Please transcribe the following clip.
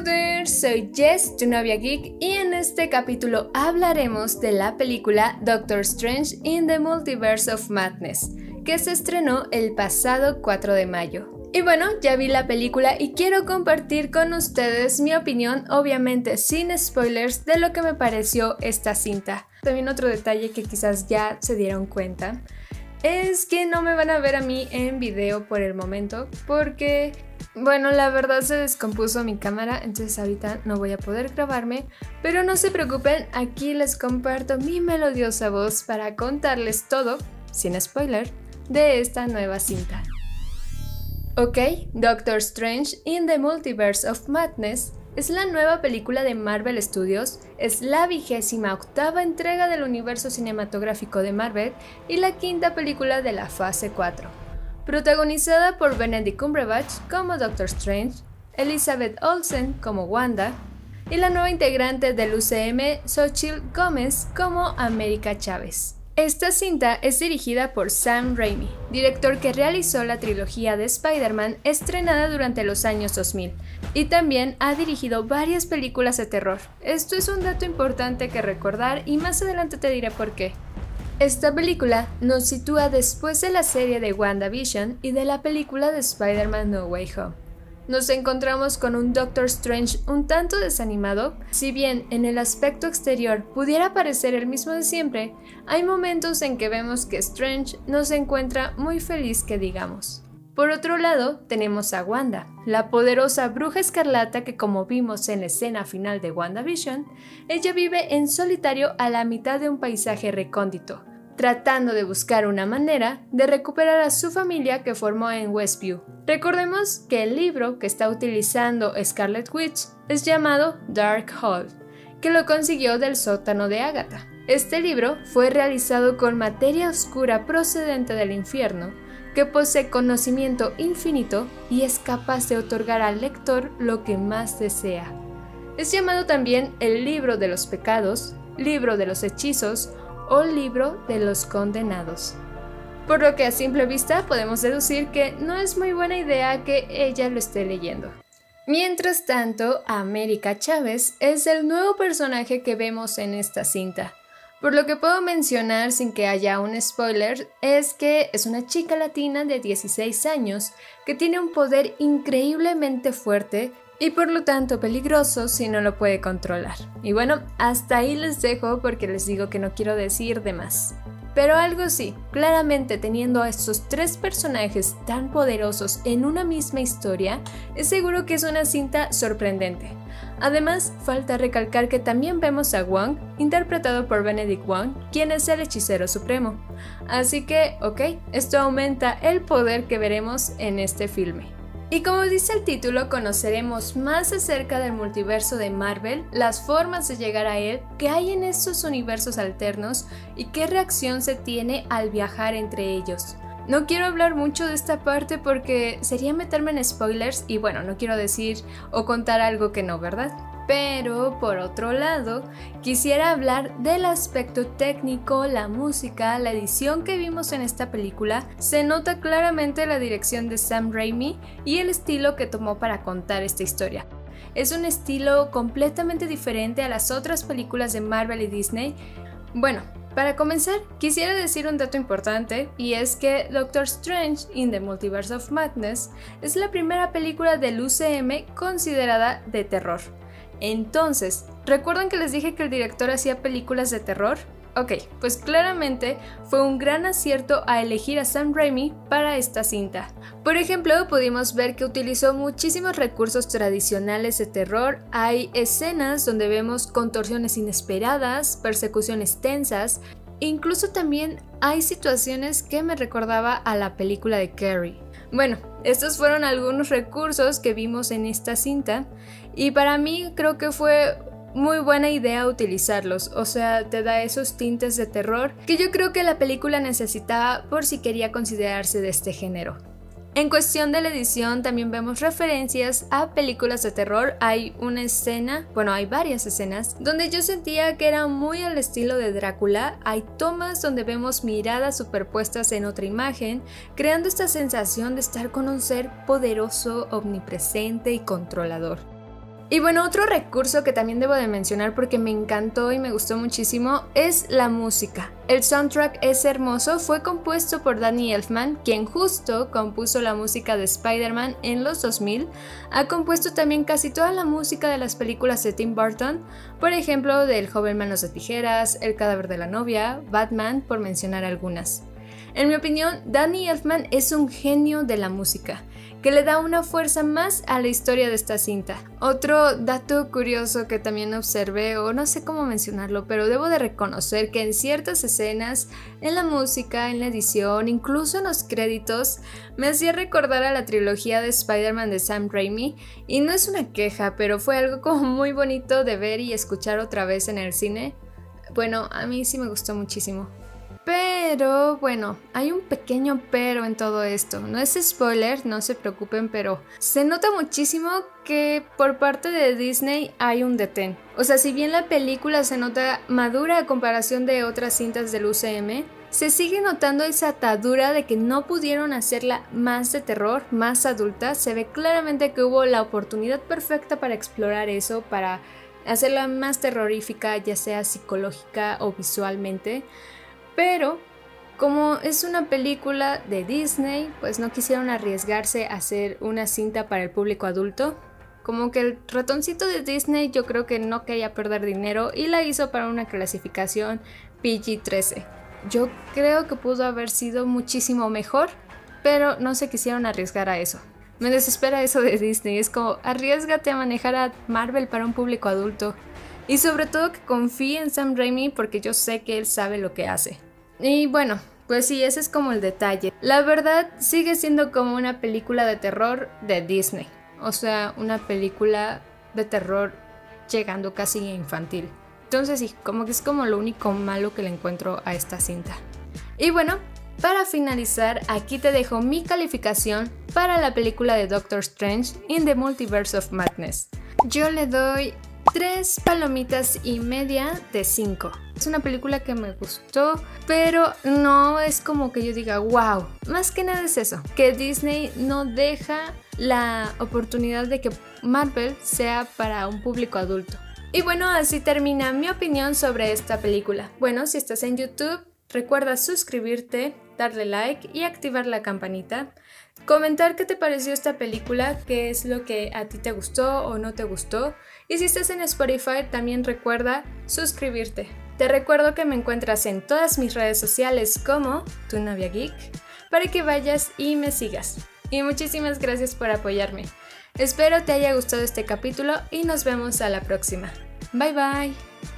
There, soy Jess, tu novia geek, y en este capítulo hablaremos de la película Doctor Strange in the Multiverse of Madness, que se estrenó el pasado 4 de mayo. Y bueno, ya vi la película y quiero compartir con ustedes mi opinión, obviamente sin spoilers, de lo que me pareció esta cinta. También otro detalle que quizás ya se dieron cuenta es que no me van a ver a mí en video por el momento porque bueno, la verdad se descompuso mi cámara, entonces ahorita no voy a poder grabarme, pero no se preocupen, aquí les comparto mi melodiosa voz para contarles todo, sin spoiler, de esta nueva cinta. Ok, Doctor Strange in the Multiverse of Madness es la nueva película de Marvel Studios, es la vigésima octava entrega del universo cinematográfico de Marvel y la quinta película de la fase 4 protagonizada por Benedict Cumberbatch como Doctor Strange, Elizabeth Olsen como Wanda y la nueva integrante del UCM, Xochitl Gómez como América Chávez. Esta cinta es dirigida por Sam Raimi, director que realizó la trilogía de Spider-Man estrenada durante los años 2000, y también ha dirigido varias películas de terror. Esto es un dato importante que recordar y más adelante te diré por qué. Esta película nos sitúa después de la serie de WandaVision y de la película de Spider-Man No Way Home. Nos encontramos con un Doctor Strange un tanto desanimado, si bien en el aspecto exterior pudiera parecer el mismo de siempre, hay momentos en que vemos que Strange no se encuentra muy feliz que digamos. Por otro lado, tenemos a Wanda, la poderosa bruja escarlata que como vimos en la escena final de WandaVision, ella vive en solitario a la mitad de un paisaje recóndito, tratando de buscar una manera de recuperar a su familia que formó en Westview. Recordemos que el libro que está utilizando Scarlet Witch es llamado Dark Hall, que lo consiguió del sótano de Agatha. Este libro fue realizado con materia oscura procedente del infierno, que posee conocimiento infinito y es capaz de otorgar al lector lo que más desea. Es llamado también el libro de los pecados, libro de los hechizos o libro de los condenados. Por lo que a simple vista podemos deducir que no es muy buena idea que ella lo esté leyendo. Mientras tanto, América Chávez es el nuevo personaje que vemos en esta cinta. Por lo que puedo mencionar sin que haya un spoiler es que es una chica latina de 16 años que tiene un poder increíblemente fuerte y por lo tanto peligroso si no lo puede controlar. Y bueno, hasta ahí les dejo porque les digo que no quiero decir de más. Pero algo sí, claramente teniendo a estos tres personajes tan poderosos en una misma historia, es seguro que es una cinta sorprendente. Además, falta recalcar que también vemos a Wong, interpretado por Benedict Wong, quien es el hechicero supremo. Así que, ok, esto aumenta el poder que veremos en este filme. Y como dice el título, conoceremos más acerca del multiverso de Marvel, las formas de llegar a él, qué hay en estos universos alternos y qué reacción se tiene al viajar entre ellos. No quiero hablar mucho de esta parte porque sería meterme en spoilers y bueno, no quiero decir o contar algo que no, ¿verdad? Pero por otro lado, quisiera hablar del aspecto técnico, la música, la edición que vimos en esta película. Se nota claramente la dirección de Sam Raimi y el estilo que tomó para contar esta historia. Es un estilo completamente diferente a las otras películas de Marvel y Disney. Bueno, para comenzar, quisiera decir un dato importante y es que Doctor Strange in the Multiverse of Madness es la primera película del UCM considerada de terror. Entonces, ¿recuerdan que les dije que el director hacía películas de terror? Ok, pues claramente fue un gran acierto a elegir a Sam Raimi para esta cinta. Por ejemplo, pudimos ver que utilizó muchísimos recursos tradicionales de terror. Hay escenas donde vemos contorsiones inesperadas, persecuciones tensas, incluso también hay situaciones que me recordaba a la película de Carrie. Bueno, estos fueron algunos recursos que vimos en esta cinta y para mí creo que fue muy buena idea utilizarlos, o sea, te da esos tintes de terror que yo creo que la película necesitaba por si quería considerarse de este género. En cuestión de la edición también vemos referencias a películas de terror. Hay una escena, bueno, hay varias escenas, donde yo sentía que era muy al estilo de Drácula. Hay tomas donde vemos miradas superpuestas en otra imagen, creando esta sensación de estar con un ser poderoso, omnipresente y controlador. Y bueno, otro recurso que también debo de mencionar porque me encantó y me gustó muchísimo es la música. El soundtrack es hermoso, fue compuesto por Danny Elfman, quien justo compuso la música de Spider-Man en los 2000. Ha compuesto también casi toda la música de las películas de Tim Burton, por ejemplo, del joven Manos de Tijeras, El cadáver de la novia, Batman, por mencionar algunas. En mi opinión, Danny Elfman es un genio de la música que le da una fuerza más a la historia de esta cinta. Otro dato curioso que también observé, o no sé cómo mencionarlo, pero debo de reconocer que en ciertas escenas, en la música, en la edición, incluso en los créditos, me hacía recordar a la trilogía de Spider-Man de Sam Raimi, y no es una queja, pero fue algo como muy bonito de ver y escuchar otra vez en el cine. Bueno, a mí sí me gustó muchísimo. Pero bueno, hay un pequeño pero en todo esto. No es spoiler, no se preocupen, pero se nota muchísimo que por parte de Disney hay un detén. O sea, si bien la película se nota madura a comparación de otras cintas del UCM, se sigue notando esa atadura de que no pudieron hacerla más de terror, más adulta. Se ve claramente que hubo la oportunidad perfecta para explorar eso, para hacerla más terrorífica, ya sea psicológica o visualmente. Pero como es una película de Disney, pues no quisieron arriesgarse a hacer una cinta para el público adulto. Como que el ratoncito de Disney yo creo que no quería perder dinero y la hizo para una clasificación PG-13. Yo creo que pudo haber sido muchísimo mejor, pero no se quisieron arriesgar a eso. Me desespera eso de Disney, es como arriesgate a manejar a Marvel para un público adulto. Y sobre todo que confíe en Sam Raimi porque yo sé que él sabe lo que hace. Y bueno, pues sí, ese es como el detalle. La verdad sigue siendo como una película de terror de Disney. O sea, una película de terror llegando casi infantil. Entonces sí, como que es como lo único malo que le encuentro a esta cinta. Y bueno, para finalizar, aquí te dejo mi calificación para la película de Doctor Strange in the Multiverse of Madness. Yo le doy Tres palomitas y media de 5. Es una película que me gustó, pero no es como que yo diga, wow. Más que nada es eso, que Disney no deja la oportunidad de que Marvel sea para un público adulto. Y bueno, así termina mi opinión sobre esta película. Bueno, si estás en YouTube, recuerda suscribirte, darle like y activar la campanita. Comentar qué te pareció esta película, qué es lo que a ti te gustó o no te gustó. Y si estás en Spotify, también recuerda suscribirte. Te recuerdo que me encuentras en todas mis redes sociales como Tu Novia Geek para que vayas y me sigas. Y muchísimas gracias por apoyarme. Espero te haya gustado este capítulo y nos vemos a la próxima. Bye bye.